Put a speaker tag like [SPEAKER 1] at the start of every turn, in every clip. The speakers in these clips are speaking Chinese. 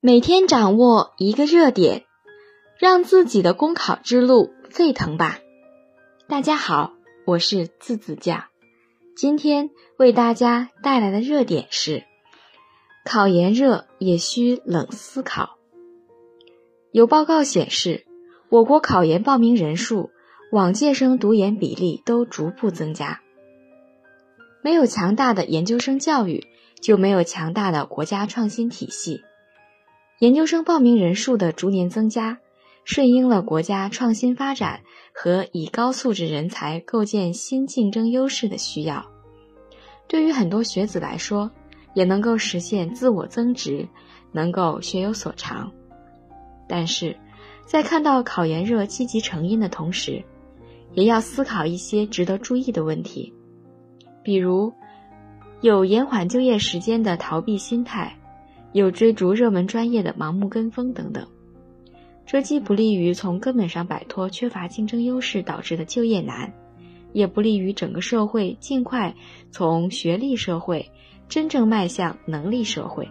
[SPEAKER 1] 每天掌握一个热点，让自己的公考之路沸腾吧！大家好，我是字字酱，今天为大家带来的热点是：考研热也需冷思考。有报告显示，我国考研报名人数、往届生读研比例都逐步增加。没有强大的研究生教育，就没有强大的国家创新体系。研究生报名人数的逐年增加，顺应了国家创新发展和以高素质人才构建新竞争优势的需要。对于很多学子来说，也能够实现自我增值，能够学有所长。但是，在看到考研热积极成因的同时，也要思考一些值得注意的问题，比如有延缓就业时间的逃避心态。有追逐热门专业的盲目跟风等等，这既不利于从根本上摆脱缺乏竞争优势导致的就业难，也不利于整个社会尽快从学历社会真正迈向能力社会。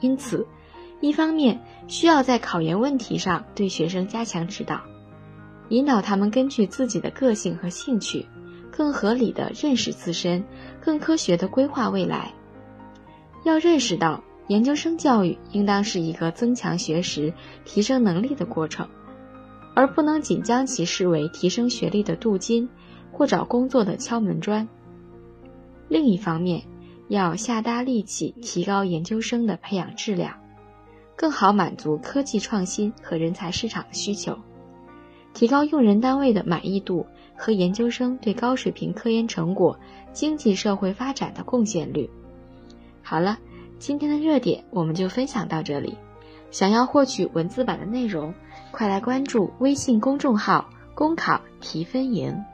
[SPEAKER 1] 因此，一方面需要在考研问题上对学生加强指导，引导他们根据自己的个性和兴趣，更合理的认识自身，更科学的规划未来。要认识到。研究生教育应当是一个增强学识、提升能力的过程，而不能仅将其视为提升学历的镀金或找工作的敲门砖。另一方面，要下大力气提高研究生的培养质量，更好满足科技创新和人才市场的需求，提高用人单位的满意度和研究生对高水平科研成果、经济社会发展的贡献率。好了。今天的热点我们就分享到这里。想要获取文字版的内容，快来关注微信公众号“公考提分营”。